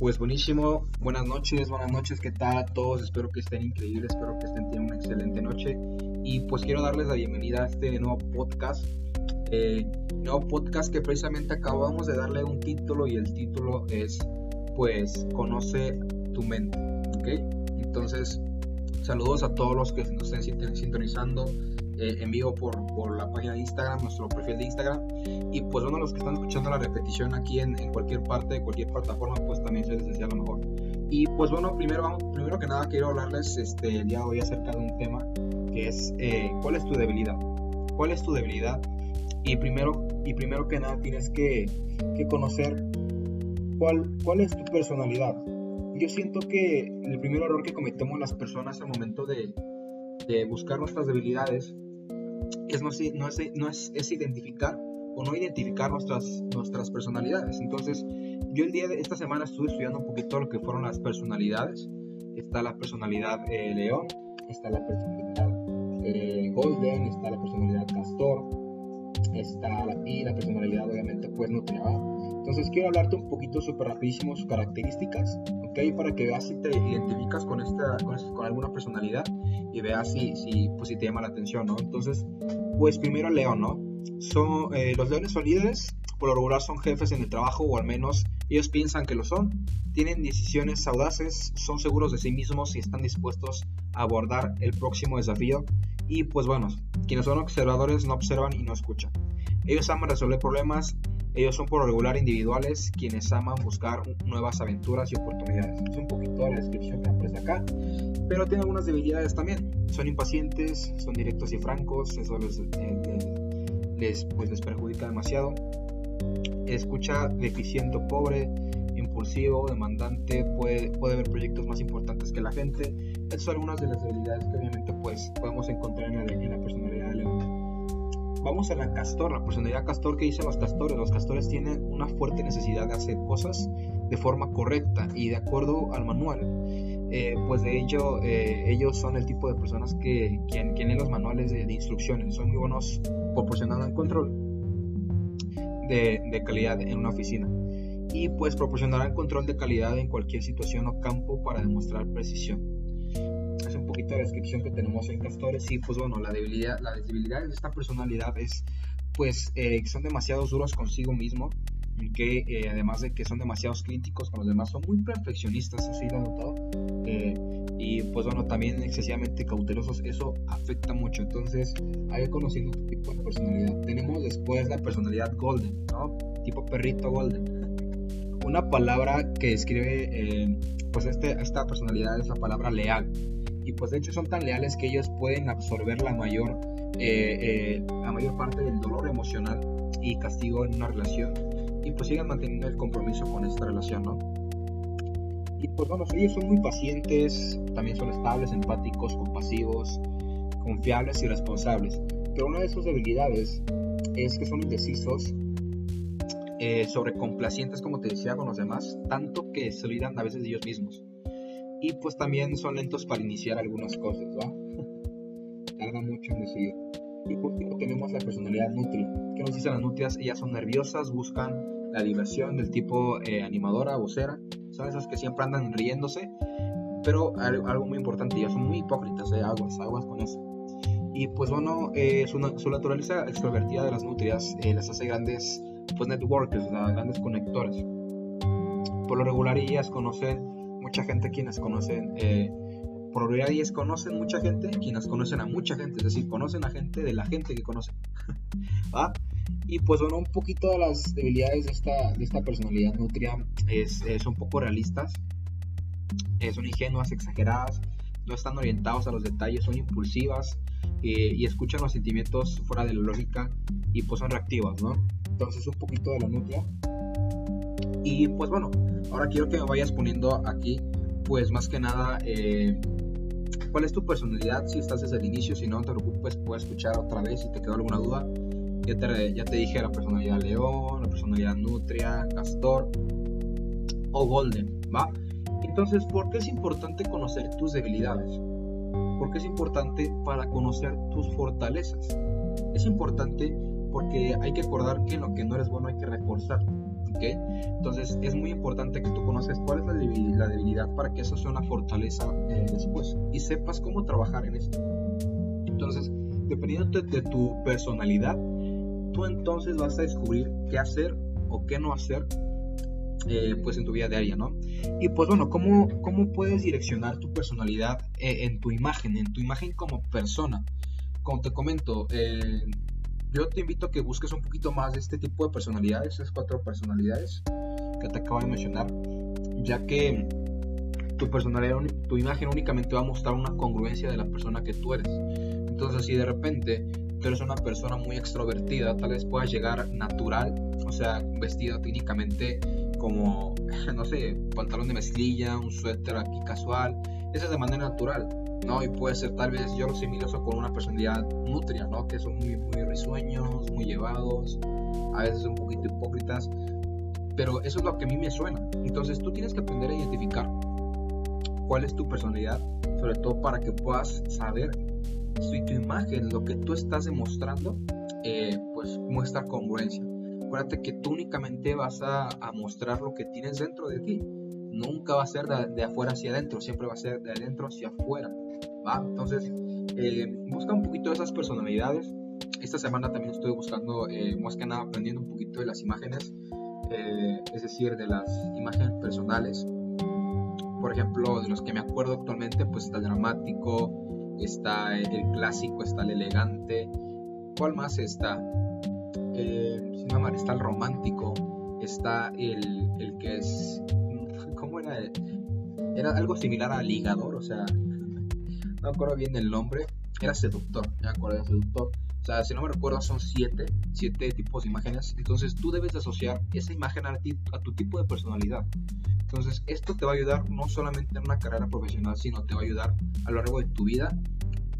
Pues buenísimo, buenas noches, buenas noches, ¿qué tal a todos? Espero que estén increíbles, espero que estén teniendo una excelente noche y pues quiero darles la bienvenida a este nuevo podcast, eh, nuevo podcast que precisamente acabamos de darle un título y el título es pues conoce tu mente, ¿ok? Entonces saludos a todos los que nos estén sintonizando eh, en vivo por, por, la página de Instagram, nuestro perfil de Instagram. Y pues bueno, los que están escuchando la repetición aquí en, en cualquier parte, de cualquier plataforma, pues también se les desea lo mejor. Y pues bueno, primero, vamos, primero que nada quiero hablarles este, el día de hoy acerca de un tema que es eh, ¿cuál es tu debilidad? ¿Cuál es tu debilidad? Y primero, y primero que nada tienes que, que conocer cuál, cuál es tu personalidad. Yo siento que el primer error que cometemos las personas al momento de, de buscar nuestras debilidades es no, no, es, no es, es, identificar o no identificar nuestras, nuestras personalidades. Entonces, yo el día de esta semana estuve estudiando un poquito lo que fueron las personalidades. Está la personalidad eh, león, está la personalidad eh, golden, está la personalidad castor, está y la personalidad obviamente pues nutria. Entonces quiero hablarte un poquito súper rapidísimo sus características, ¿ok? Para que veas si te identificas con, esta, con alguna personalidad y veas si, si, pues, si te llama la atención, ¿no? Entonces, pues primero León, ¿no? Son, eh, los leones son líderes, por lo regular son jefes en el trabajo o al menos ellos piensan que lo son. Tienen decisiones audaces, son seguros de sí mismos y están dispuestos a abordar el próximo desafío. Y pues bueno, quienes son observadores no observan y no escuchan. Ellos aman resolver problemas, ellos son por regular individuales, quienes aman buscar nuevas aventuras y oportunidades. Es un poquito la descripción que aparece acá, pero tiene algunas debilidades también. Son impacientes, son directos y francos, eso les, eh, les, pues les perjudica demasiado. Escucha deficiente pobre, impulsivo, demandante, puede, puede ver proyectos más importantes que la gente. Estas son algunas de las debilidades que obviamente pues, podemos encontrar en la, en la personalidad de León. Vamos a la castor, la personalidad castor que dicen los castores. Los castores tienen una fuerte necesidad de hacer cosas de forma correcta y de acuerdo al manual. Eh, pues de ello, eh, ellos son el tipo de personas que tienen los manuales de, instrucciones. Son muy buenos proporcionando el control de, de calidad en una oficina y pues proporcionarán control de calidad en cualquier situación o campo para demostrar precisión. Es un poquito la descripción que tenemos en Castores y pues bueno, la debilidad, la debilidad de esta personalidad es pues eh, que son demasiado duros consigo mismo, que eh, además de que son demasiado críticos con los demás, son muy perfeccionistas, así lo he notado, eh, y pues bueno, también excesivamente cautelosos, eso afecta mucho, entonces hay conociendo este tipo de personalidad. Tenemos después la personalidad golden, ¿no? Tipo perrito golden una palabra que describe eh, pues este, esta personalidad es la palabra leal. Y pues de hecho son tan leales que ellos pueden absorber la mayor, eh, eh, la mayor parte del dolor emocional y castigo en una relación. Y pues siguen manteniendo el compromiso con esta relación, ¿no? Y pues bueno, ellos son muy pacientes, también son estables, empáticos, compasivos, confiables y responsables. Pero una de sus debilidades es que son indecisos eh, sobrecomplacientes, como te decía, con los demás, tanto que se olvidan a veces de ellos mismos. Y pues también son lentos para iniciar algunas cosas, ¿va? Tardan mucho en decidir. Y por último tenemos la personalidad nutria. ¿Qué nos dicen las nutrias? Ellas son nerviosas, buscan la diversión del tipo eh, animadora, vocera. Son esas que siempre andan riéndose. Pero algo muy importante, ellas son muy hipócritas, ¿eh? aguas, aguas con eso. Y pues bueno, eh, su, su, naturaleza extrovertida de las nutrias eh, les hace grandes pues networkers, grandes conectores. Por lo regular ellas conocen mucha gente quienes conocen, eh, por lo regular ellas conocen mucha gente quienes conocen a mucha gente, es decir, conocen a gente de la gente que conocen. Y pues bueno, un poquito de las debilidades de esta, de esta personalidad nutria es, son poco realistas, eh, son ingenuas, exageradas, no están orientados a los detalles, son impulsivas eh, y escuchan los sentimientos fuera de la lógica y pues son reactivas, ¿no? Entonces un poquito de la nutria. Y pues bueno, ahora quiero que me vayas poniendo aquí, pues más que nada, eh, cuál es tu personalidad, si estás desde el inicio, si no, te preocupes, puedes escuchar otra vez si te quedó alguna duda. Ya te, ya te dije la personalidad león, la personalidad nutria, castor o golden, ¿va? Entonces, ¿por qué es importante conocer tus debilidades? ¿Por qué es importante para conocer tus fortalezas? Es importante porque hay que acordar que lo que no eres bueno hay que reforzar. Entonces es muy importante que tú conozcas cuál es la debilidad, para que eso sea una fortaleza eh, después y sepas cómo trabajar en esto. Entonces, dependiendo de, tu personalidad, tú entonces vas a descubrir qué hacer o qué no hacer eh, pues en tu vida diaria, ¿no? Y pues bueno, ¿cómo, cómo puedes direccionar tu personalidad eh, en tu imagen, en tu imagen como persona? Como te comento, eh, yo te invito a que busques un poquito más de este tipo de personalidades, esas cuatro personalidades que te acabo de mencionar, ya que tu personalidad, tu imagen únicamente va a mostrar una congruencia de la persona que tú eres. Entonces, si de repente tú eres una persona muy extrovertida, tal vez puedas llegar natural, o sea, vestida técnicamente como, no sé, pantalón de mezclilla, un suéter aquí casual, eso es de manera natural. ¿No? Y puede ser tal vez yo lo similoso con una personalidad nutria, ¿no? Que son muy, muy risueños, muy llevados, a veces un poquito hipócritas, pero eso es lo que a mí me suena. Entonces tú tienes que aprender a identificar cuál es tu personalidad, sobre todo para que puedas saber si tu imagen, lo que tú estás demostrando, eh, pues muestra congruencia. Acuérdate que tú únicamente vas a, a mostrar lo que tienes dentro de ti nunca va a ser de, afuera hacia adentro, siempre va a ser de adentro hacia afuera. ¿va? Entonces, eh, busca un poquito esas personalidades. Esta semana también estoy buscando, eh, más que nada, aprendiendo un poquito de las imágenes, eh, es decir, de las imágenes personales. Por ejemplo, de los que me acuerdo actualmente, pues está el dramático, está el, clásico, está el elegante. ¿Cuál más está? Eh, está el romántico, está el, el que es era? algo similar a ligador, o sea, no me acuerdo bien el nombre, era seductor, me acuerdo seductor. O sea, si no me recuerdo, son siete, siete tipos de imágenes. Entonces tú debes asociar esa imagen a, a tu tipo de personalidad. Entonces esto te va a ayudar no solamente en una carrera profesional, sino te va a ayudar a lo largo de tu vida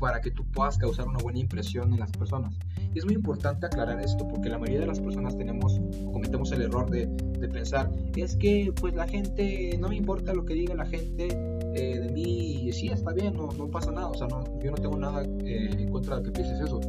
para que tú puedas causar una buena impresión en las personas. Y es muy importante aclarar esto porque la mayoría de las personas tenemos cometemos el error de, de pensar, es que pues la gente, no me importa lo que diga la gente eh, de mí, y sí, está bien, no, no pasa nada, o sea, no, yo no tengo nada eh, en contra de que pienses eso,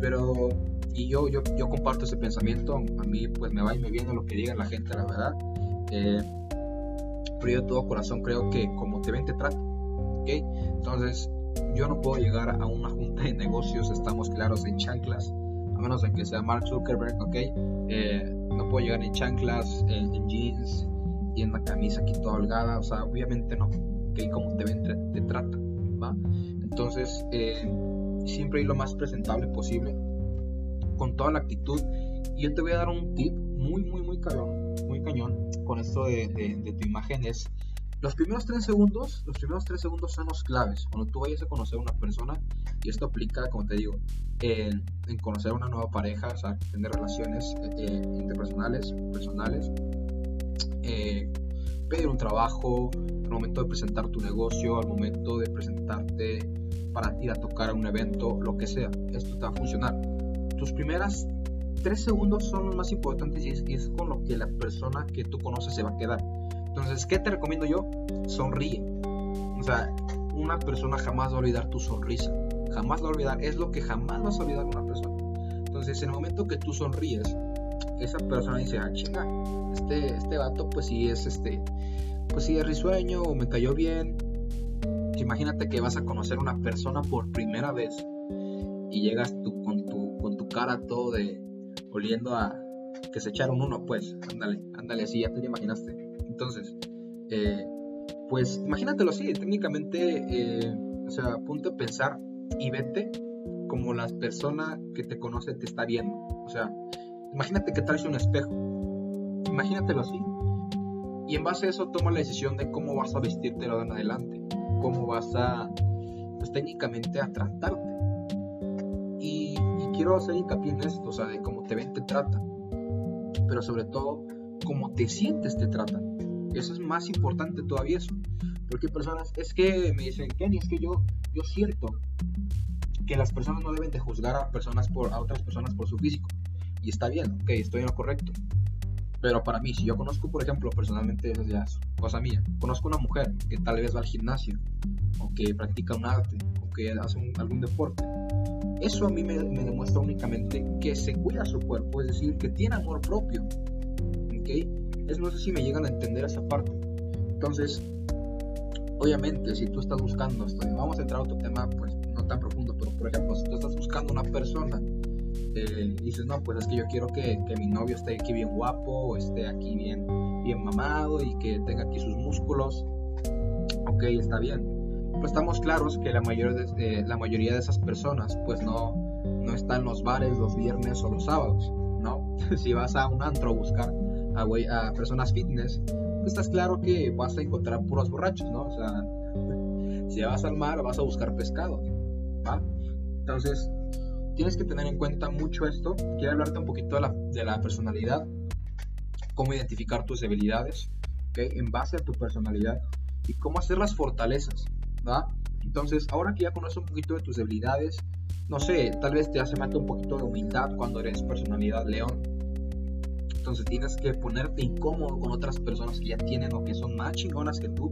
pero, y yo, yo, yo comparto ese pensamiento, a mí pues me va y me viene lo que diga la gente, la verdad, eh, pero yo de todo corazón creo que como te ven te tratan, ¿ok? Entonces, yo no puedo llegar a una junta de negocios, estamos claros, en chanclas, a menos de que sea Mark Zuckerberg, ¿ok? Eh, no puedo llegar en chanclas, en, jeans y en una camisa aquí toda holgada, o sea, obviamente no, ¿ok? Como te ven, te, tratan, ¿va? Entonces, eh, siempre ir lo más presentable posible, con toda la actitud. Y yo te voy a dar un tip muy, muy, muy cañón, muy cañón con esto de, de, de tu imagen es los primeros tres segundos, los primeros tres segundos son los claves. Cuando tú vayas a conocer a una persona, y esto aplica, como te digo, en, conocer a una nueva pareja, o sea, tener relaciones eh, eh, interpersonales, personales, eh, pedir un trabajo, al momento de presentar tu negocio, al momento de presentarte para ir a tocar a un evento, lo que sea, esto te va a funcionar. Tus primeras tres segundos son los más importantes y es con lo que la persona que tú conoces se va a quedar. Entonces, ¿qué te recomiendo yo? Sonríe. O sea, una persona jamás va a olvidar tu sonrisa. Jamás va a olvidar. Es lo que jamás vas a olvidar una persona. Entonces, en el momento que tú sonríes, esa persona dice, ah, chinga, este, este vato, pues sí es este, pues sí es risueño o me cayó bien. Imagínate que vas a conocer una persona por primera vez y llegas tú con tu, con tu cara todo de oliendo a que se echaron uno, pues, ándale, ándale así, ya te lo imaginaste. Entonces, eh, pues imagínatelo así, técnicamente, eh, o sea, punto de pensar y vete como la persona que te conoce te está viendo. O sea, imagínate que traes un espejo, imagínatelo así. Y en base a eso toma la decisión de cómo vas a vestirte de en adelante, cómo vas a, pues técnicamente a tratarte. Y, y quiero hacer hincapié en esto, o sea, de cómo te ven, te tratan. Pero sobre todo, cómo te sientes, te tratan. Eso es más importante todavía eso. Porque personas, es que me dicen, Kenny, es que yo, yo siento que las personas no deben de juzgar a personas por a otras personas por su físico. Y está bien, ok, estoy en lo correcto. Pero para mí, si yo conozco, por ejemplo, personalmente, eso ya cosa mía, conozco una mujer que tal vez va al gimnasio, o que practica un arte, o que hace algún deporte, eso a mí me, me, demuestra únicamente que se cuida su cuerpo, es decir, que tiene amor propio, ¿ok? Es, no sé si me llegan a entender esa parte. Entonces, obviamente, si tú estás buscando esto, vamos a entrar a otro tema, pues no tan profundo, pero por ejemplo, si tú estás buscando una persona eh, y dices, no, pues es que yo quiero que, que, mi novio esté aquí bien guapo, esté aquí bien, bien mamado y que tenga aquí sus músculos, ok, está bien. Pero estamos claros que la mayoría de, la mayoría de esas personas, pues no, no están en los bares los viernes o los sábados, ¿no? si vas a un antro a buscar a, personas fitness, pues estás claro que vas a encontrar puros borrachos, ¿no? O sea, si vas al mar vas a buscar pescado, ¿va? Entonces, tienes que tener en cuenta mucho esto. Quiero hablarte un poquito de la, de la personalidad, cómo identificar tus debilidades, en base a tu personalidad y cómo hacer las fortalezas, ¿va? Entonces, ahora que ya conoces un poquito de tus debilidades, no sé, tal vez te hace falta un poquito de humildad cuando eres personalidad león. Entonces tienes que ponerte incómodo con otras personas que ya tienen o que son más chingonas que tú.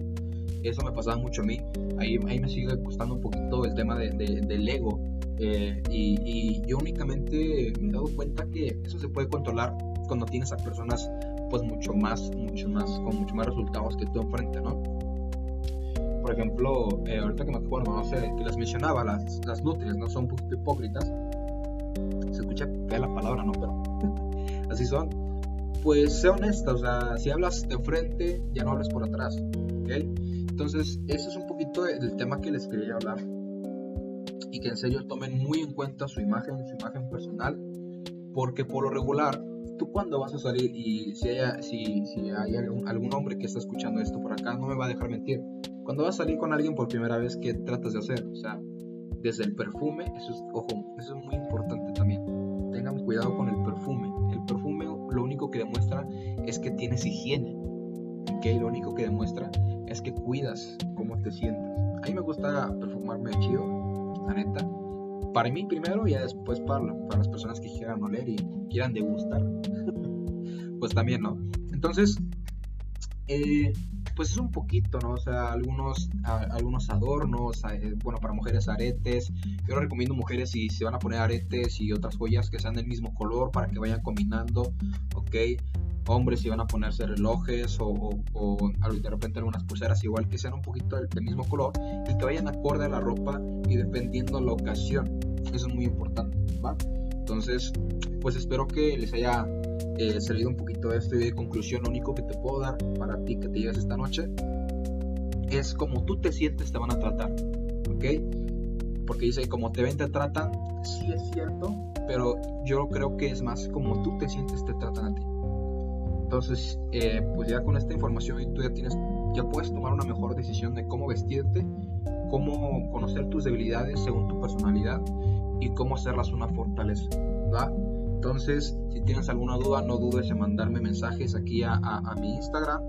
Eso me pasaba mucho a mí. Ahí, ahí me sigue costando un poquito el tema de, del ego eh, y, yo únicamente me he dado cuenta que eso se puede controlar cuando tienes a personas pues mucho más, mucho más, con mucho más resultados que tú enfrente, ¿no? Por ejemplo, eh, ahorita que me acuerdo, no sé, que les mencionaba, las, las nutrias, ¿no? Son un poquito hipócritas. Se escucha fea la palabra, ¿no? Pero así son. Pues sé honesta, o sea, si hablas de frente, ya no hables por atrás, ¿ok? Entonces, ese es un poquito el tema que les quería hablar. Y que en serio tomen muy en cuenta su imagen, su imagen personal, porque por lo regular, tú cuando vas a salir y si, hay, si, si hay algún, algún, hombre que está escuchando esto por acá, no me va a dejar mentir, cuando vas a salir con alguien por primera vez, ¿qué tratas de hacer? O sea, desde el perfume, eso es, ojo, eso es muy importante también, tengan cuidado con el perfume, el perfume lo único que demuestra es que tienes higiene, ¿ok? Lo único que demuestra es que cuidas cómo te sientes. A mí me gusta perfumarme chido, la neta. Para mí primero y después para, para las personas que quieran oler y quieran degustar. pues también, ¿no? Entonces, eh, pues es un poquito, ¿no? O sea, algunos, algunos adornos, eh, bueno, para mujeres aretes. Yo recomiendo mujeres si se van a poner aretes y otras joyas que sean del mismo color para que vayan combinando, ¿ok? hombres si van a ponerse relojes o, de repente algunas pulseras igual que sean un poquito del, mismo color y que vayan acorde a la ropa y dependiendo la ocasión. Eso es muy importante, ¿va? Entonces, pues espero que les haya eh, servido un poquito esto y de conclusión lo único que te puedo dar para ti que te lleves esta noche es como tú te sientes te van a tratar, ¿ok? Porque dice, como te ven te tratan, sí es cierto, pero yo creo que es más como tú te sientes te tratan a ti. Entonces, eh, pues ya con esta información tú ya tienes, ya puedes tomar una mejor decisión de cómo vestirte, cómo conocer tus debilidades según tu personalidad y cómo hacerlas una fortaleza, ¿verdad? Entonces, si tienes alguna duda, no dudes en mandarme mensajes aquí a, mi Instagram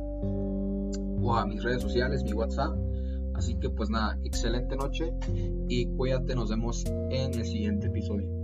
o a mis redes sociales, mi WhatsApp. Así que pues nada, excelente noche y cuídate, nos vemos en el siguiente episodio.